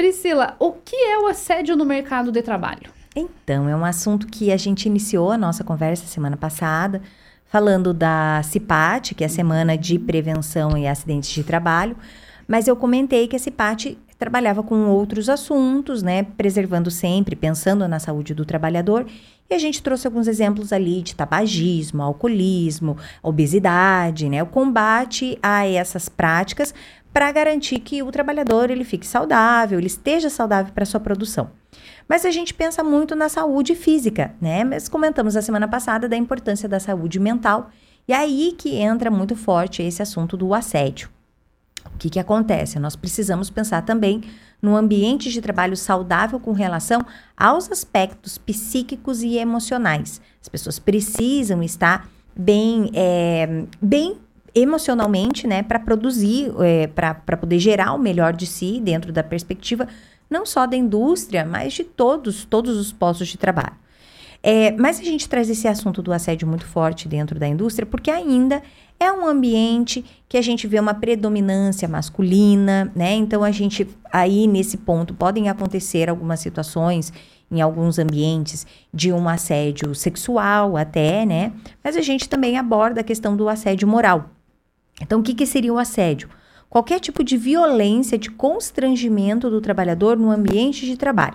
Priscila, o que é o assédio no mercado de trabalho? Então, é um assunto que a gente iniciou a nossa conversa semana passada, falando da CIPAT, que é a Semana de Prevenção e Acidentes de Trabalho, mas eu comentei que a CIPAT trabalhava com outros assuntos, né, preservando sempre, pensando na saúde do trabalhador, e a gente trouxe alguns exemplos ali de tabagismo, alcoolismo, obesidade, né, o combate a essas práticas para garantir que o trabalhador ele fique saudável, ele esteja saudável para sua produção. Mas a gente pensa muito na saúde física, né? Mas comentamos a semana passada da importância da saúde mental. E aí que entra muito forte esse assunto do assédio. O que, que acontece? Nós precisamos pensar também no ambiente de trabalho saudável com relação aos aspectos psíquicos e emocionais. As pessoas precisam estar bem, é, bem emocionalmente, né, para produzir, é, para poder gerar o melhor de si dentro da perspectiva não só da indústria, mas de todos, todos os postos de trabalho. É, mas a gente traz esse assunto do assédio muito forte dentro da indústria, porque ainda é um ambiente que a gente vê uma predominância masculina, né? Então a gente aí nesse ponto podem acontecer algumas situações em alguns ambientes de um assédio sexual até, né? Mas a gente também aborda a questão do assédio moral. Então o que, que seria o assédio? qualquer tipo de violência, de constrangimento do trabalhador no ambiente de trabalho.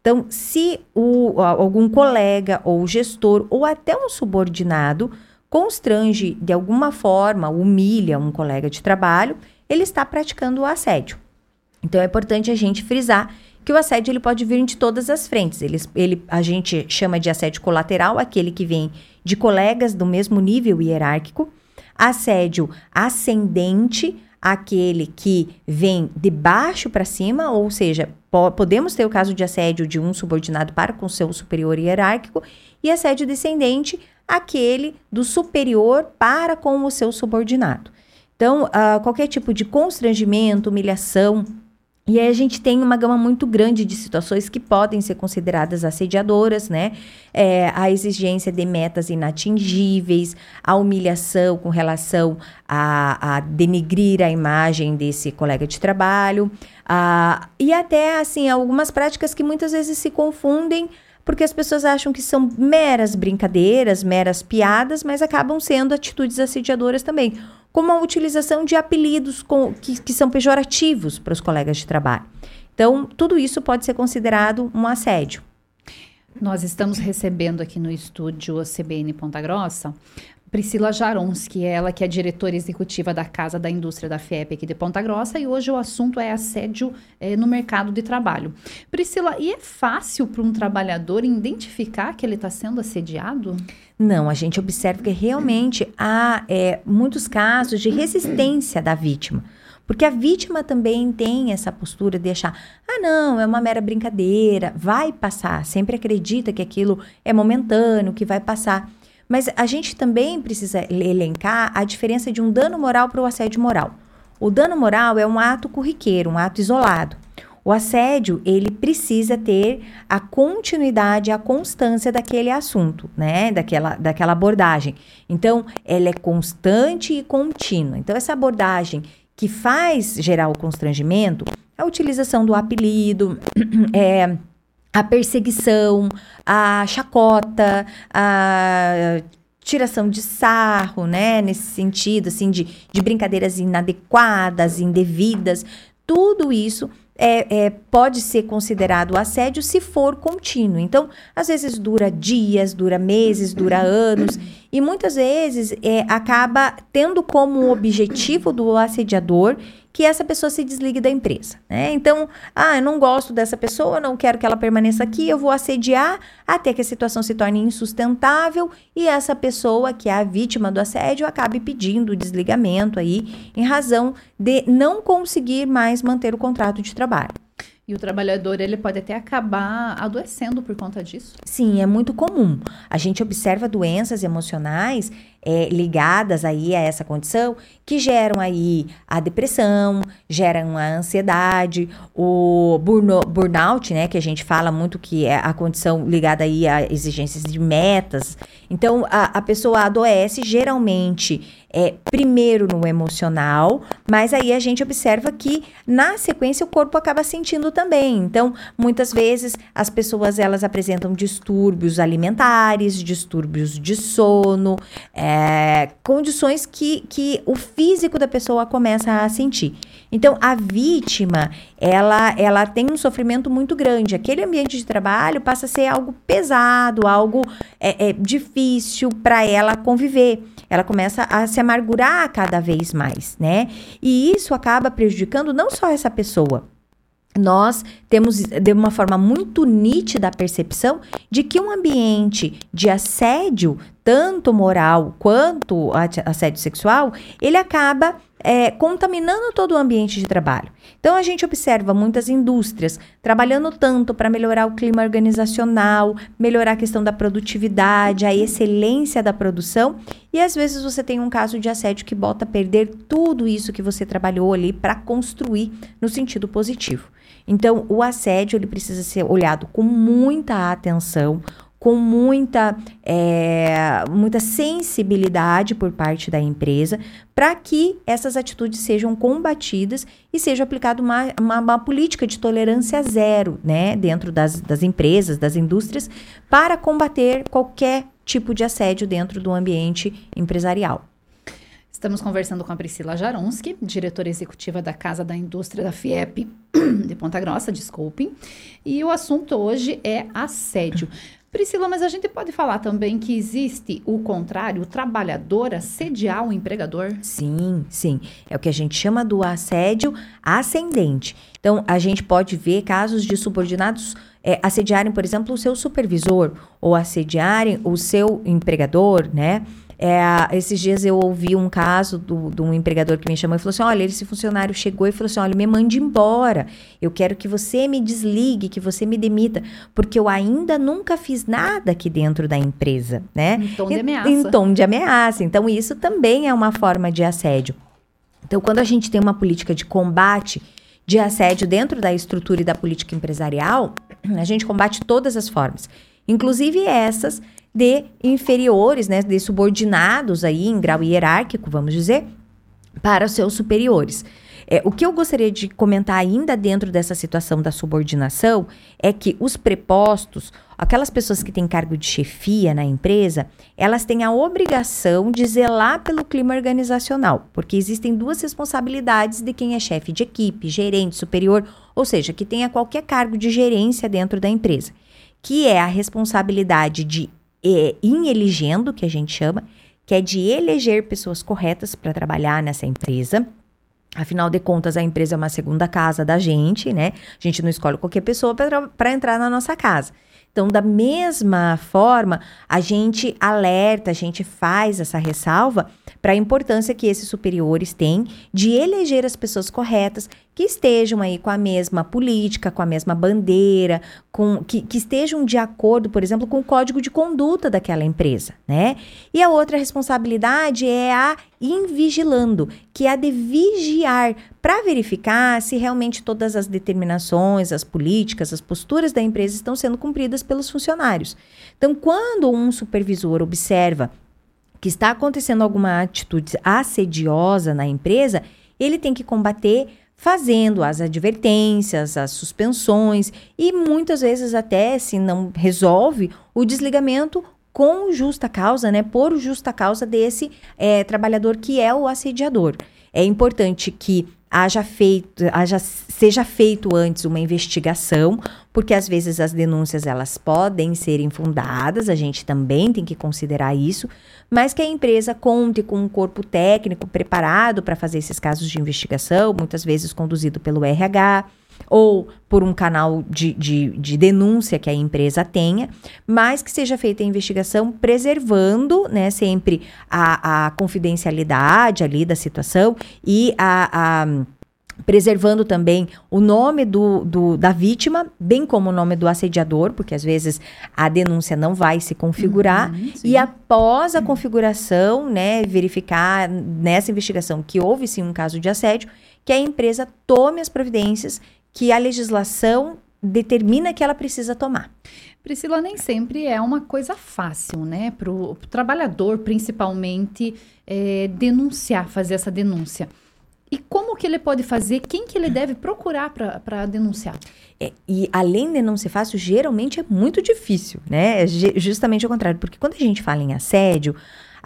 Então, se o, algum colega ou gestor ou até um subordinado constrange de alguma forma, humilha um colega de trabalho, ele está praticando o assédio. Então, é importante a gente frisar que o assédio ele pode vir de todas as frentes. Ele, ele, a gente chama de assédio colateral, aquele que vem de colegas do mesmo nível hierárquico. Assédio ascendente, aquele que vem de baixo para cima, ou seja, po podemos ter o caso de assédio de um subordinado para com seu superior hierárquico, e assédio descendente, aquele do superior para com o seu subordinado. Então, uh, qualquer tipo de constrangimento, humilhação, e aí a gente tem uma gama muito grande de situações que podem ser consideradas assediadoras, né? É, a exigência de metas inatingíveis, a humilhação com relação a, a denegrir a imagem desse colega de trabalho, a, e até, assim, algumas práticas que muitas vezes se confundem porque as pessoas acham que são meras brincadeiras, meras piadas, mas acabam sendo atitudes assediadoras também como a utilização de apelidos com, que, que são pejorativos para os colegas de trabalho. Então, tudo isso pode ser considerado um assédio. Nós estamos recebendo aqui no estúdio CBN Ponta Grossa Priscila Jaronski, ela que é diretora executiva da Casa da Indústria da FIEP aqui de Ponta Grossa, e hoje o assunto é assédio é, no mercado de trabalho. Priscila, e é fácil para um trabalhador identificar que ele está sendo assediado? Não, a gente observa que realmente há é, muitos casos de resistência da vítima. Porque a vítima também tem essa postura de achar, ah, não, é uma mera brincadeira, vai passar, sempre acredita que aquilo é momentâneo, que vai passar. Mas a gente também precisa elencar a diferença de um dano moral para o assédio moral. O dano moral é um ato corriqueiro, um ato isolado. O assédio, ele precisa ter a continuidade, a constância daquele assunto, né? Daquela, daquela abordagem. Então, ela é constante e contínua. Então, essa abordagem que faz gerar o constrangimento, a utilização do apelido, é a perseguição, a chacota, a tiração de sarro, né? Nesse sentido, assim, de, de brincadeiras inadequadas, indevidas. Tudo isso é, é, pode ser considerado assédio se for contínuo. Então, às vezes dura dias, dura meses, dura anos, e muitas vezes é, acaba tendo como objetivo do assediador que essa pessoa se desligue da empresa. Né? Então, ah, eu não gosto dessa pessoa, não quero que ela permaneça aqui, eu vou assediar até que a situação se torne insustentável e essa pessoa, que é a vítima do assédio, acabe pedindo o desligamento aí, em razão de não conseguir mais manter o contrato de trabalho. E o trabalhador, ele pode até acabar adoecendo por conta disso? Sim, é muito comum. A gente observa doenças emocionais é, ligadas aí a essa condição que geram aí a depressão, geram a ansiedade, o burnout, né, que a gente fala muito que é a condição ligada aí a exigências de metas. Então, a, a pessoa adoece geralmente é, primeiro no emocional, mas aí a gente observa que na sequência o corpo acaba sentindo também. Então, muitas vezes as pessoas elas apresentam distúrbios alimentares, distúrbios de sono, é, condições que, que o físico da pessoa começa a sentir. Então, a vítima, ela, ela tem um sofrimento muito grande. Aquele ambiente de trabalho passa a ser algo pesado, algo é, é difícil para ela conviver ela começa a se amargurar cada vez mais, né? E isso acaba prejudicando não só essa pessoa, nós temos de uma forma muito nítida a percepção de que um ambiente de assédio, tanto moral quanto assédio sexual, ele acaba é, contaminando todo o ambiente de trabalho. Então a gente observa muitas indústrias trabalhando tanto para melhorar o clima organizacional, melhorar a questão da produtividade, a excelência da produção, e às vezes você tem um caso de assédio que bota a perder tudo isso que você trabalhou ali para construir no sentido positivo. Então, o assédio ele precisa ser olhado com muita atenção, com muita, é, muita sensibilidade por parte da empresa, para que essas atitudes sejam combatidas e seja aplicada uma, uma, uma, política de tolerância zero né, dentro das, das empresas, das indústrias, para combater qualquer tipo de assédio dentro do ambiente empresarial. Estamos conversando com a Priscila Jaronski, diretora executiva da Casa da Indústria da FIEP de Ponta Grossa, desculpem. E o assunto hoje é assédio. Priscila, mas a gente pode falar também que existe o contrário, o trabalhador assediar o empregador? Sim, sim. É o que a gente chama do assédio ascendente. Então, a gente pode ver casos de subordinados é, assediarem, por exemplo, o seu supervisor ou assediarem o seu empregador, né? É, esses dias eu ouvi um caso de um empregador que me chamou e falou assim: olha, esse funcionário chegou e falou assim: olha, me mande embora. Eu quero que você me desligue, que você me demita, porque eu ainda nunca fiz nada aqui dentro da empresa, né? Em tom de ameaça. Em, em tom de ameaça. Então, isso também é uma forma de assédio. Então, quando a gente tem uma política de combate de assédio dentro da estrutura e da política empresarial, a gente combate todas as formas, inclusive essas de inferiores, né, de subordinados aí em grau hierárquico, vamos dizer, para os seus superiores. É, o que eu gostaria de comentar ainda dentro dessa situação da subordinação é que os prepostos, aquelas pessoas que têm cargo de chefia na empresa, elas têm a obrigação de zelar pelo clima organizacional, porque existem duas responsabilidades de quem é chefe de equipe, gerente, superior, ou seja, que tenha qualquer cargo de gerência dentro da empresa, que é a responsabilidade de é, elegendo, que a gente chama, que é de eleger pessoas corretas para trabalhar nessa empresa. Afinal de contas, a empresa é uma segunda casa da gente, né? A gente não escolhe qualquer pessoa para entrar na nossa casa. Então, da mesma forma, a gente alerta, a gente faz essa ressalva para a importância que esses superiores têm de eleger as pessoas corretas que estejam aí com a mesma política, com a mesma bandeira, com que, que estejam de acordo, por exemplo, com o código de conduta daquela empresa, né? E a outra responsabilidade é a invigilando, que é a de vigiar para verificar se realmente todas as determinações, as políticas, as posturas da empresa estão sendo cumpridas pelos funcionários. Então, quando um supervisor observa que está acontecendo alguma atitude assediosa na empresa, ele tem que combater fazendo as advertências, as suspensões e muitas vezes até se não resolve o desligamento com justa causa, né, por justa causa desse é, trabalhador que é o assediador. É importante que haja feito, haja, seja feito antes uma investigação, porque às vezes as denúncias elas podem ser infundadas, a gente também tem que considerar isso, mas que a empresa conte com um corpo técnico preparado para fazer esses casos de investigação, muitas vezes conduzido pelo RH, ou por um canal de, de, de, denúncia que a empresa tenha, mas que seja feita a investigação preservando né, sempre a, a confidencialidade ali da situação e a, a preservando também o nome do, do, da vítima, bem como o nome do assediador, porque às vezes a denúncia não vai se configurar. Uhum, e após a configuração, né, verificar nessa investigação que houve sim um caso de assédio, que a empresa tome as providências que a legislação determina que ela precisa tomar. Priscila, nem sempre é uma coisa fácil, né? Para o trabalhador, principalmente, é, denunciar, fazer essa denúncia. E como que ele pode fazer? Quem que ele deve procurar para denunciar? É, e além de não ser fácil, geralmente é muito difícil, né? É justamente ao contrário, porque quando a gente fala em assédio,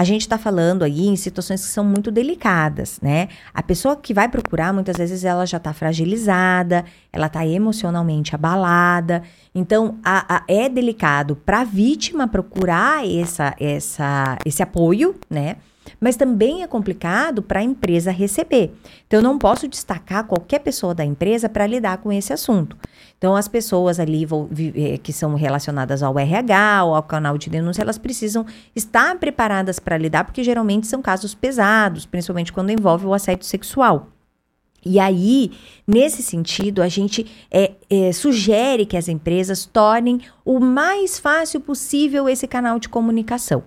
a gente está falando aí em situações que são muito delicadas, né? A pessoa que vai procurar, muitas vezes ela já está fragilizada, ela está emocionalmente abalada. Então, a, a, é delicado para a vítima procurar essa, essa, esse apoio, né? mas também é complicado para a empresa receber. Então, eu não posso destacar qualquer pessoa da empresa para lidar com esse assunto. Então, as pessoas ali eh, que são relacionadas ao RH ou ao canal de denúncia, elas precisam estar preparadas para lidar, porque geralmente são casos pesados, principalmente quando envolve o assédio sexual. E aí, nesse sentido, a gente é, é, sugere que as empresas tornem o mais fácil possível esse canal de comunicação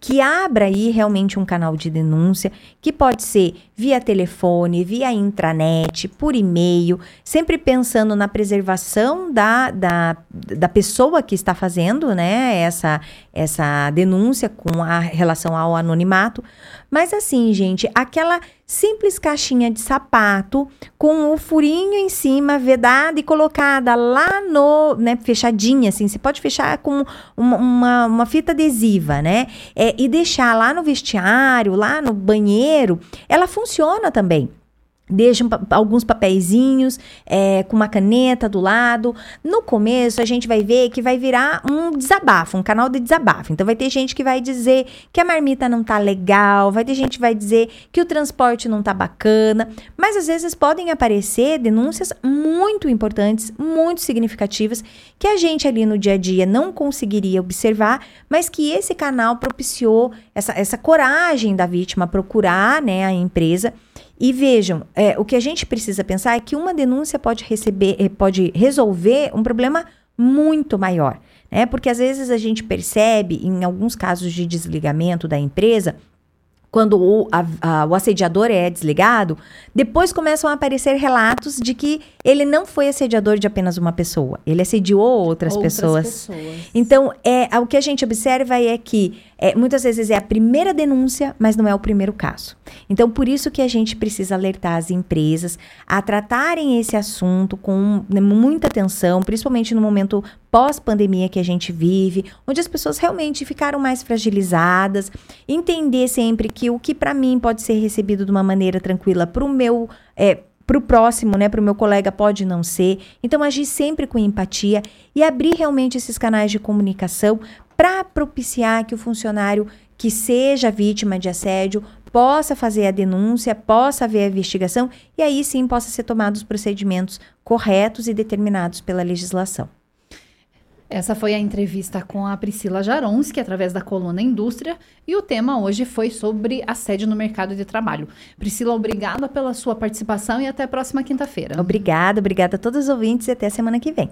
que abra aí realmente um canal de denúncia, que pode ser via telefone, via intranet, por e-mail, sempre pensando na preservação da, da, da pessoa que está fazendo né, essa, essa denúncia com a relação ao anonimato. Mas assim, gente, aquela simples caixinha de sapato com o furinho em cima, vedada e colocada lá no, né, fechadinha, assim, você pode fechar com uma, uma, uma fita adesiva, né, é, e deixar lá no vestiário, lá no banheiro, ela funciona também. Deixa um, alguns papeizinhos é, com uma caneta do lado. No começo, a gente vai ver que vai virar um desabafo, um canal de desabafo. Então, vai ter gente que vai dizer que a marmita não tá legal, vai ter gente que vai dizer que o transporte não tá bacana. Mas, às vezes, podem aparecer denúncias muito importantes, muito significativas, que a gente ali no dia a dia não conseguiria observar, mas que esse canal propiciou essa, essa coragem da vítima procurar né, a empresa e vejam, é, o que a gente precisa pensar é que uma denúncia pode receber, eh, pode resolver um problema muito maior, né? Porque às vezes a gente percebe, em alguns casos de desligamento da empresa, quando o, a, a, o assediador é desligado, depois começam a aparecer relatos de que ele não foi assediador de apenas uma pessoa, ele assediou outras, outras pessoas. pessoas. Então, é, o que a gente observa é que é, muitas vezes é a primeira denúncia, mas não é o primeiro caso. Então, por isso que a gente precisa alertar as empresas a tratarem esse assunto com né, muita atenção, principalmente no momento pós-pandemia que a gente vive, onde as pessoas realmente ficaram mais fragilizadas. Entender sempre o que para mim pode ser recebido de uma maneira tranquila, para o meu. É, para o próximo, né, para o meu colega pode não ser. Então agir sempre com empatia e abrir realmente esses canais de comunicação para propiciar que o funcionário que seja vítima de assédio possa fazer a denúncia, possa haver a investigação e aí sim possa ser tomados os procedimentos corretos e determinados pela legislação. Essa foi a entrevista com a Priscila Jaronski, através da coluna Indústria, e o tema hoje foi sobre assédio no mercado de trabalho. Priscila, obrigada pela sua participação e até a próxima quinta-feira. Obrigada, obrigada a todos os ouvintes e até a semana que vem.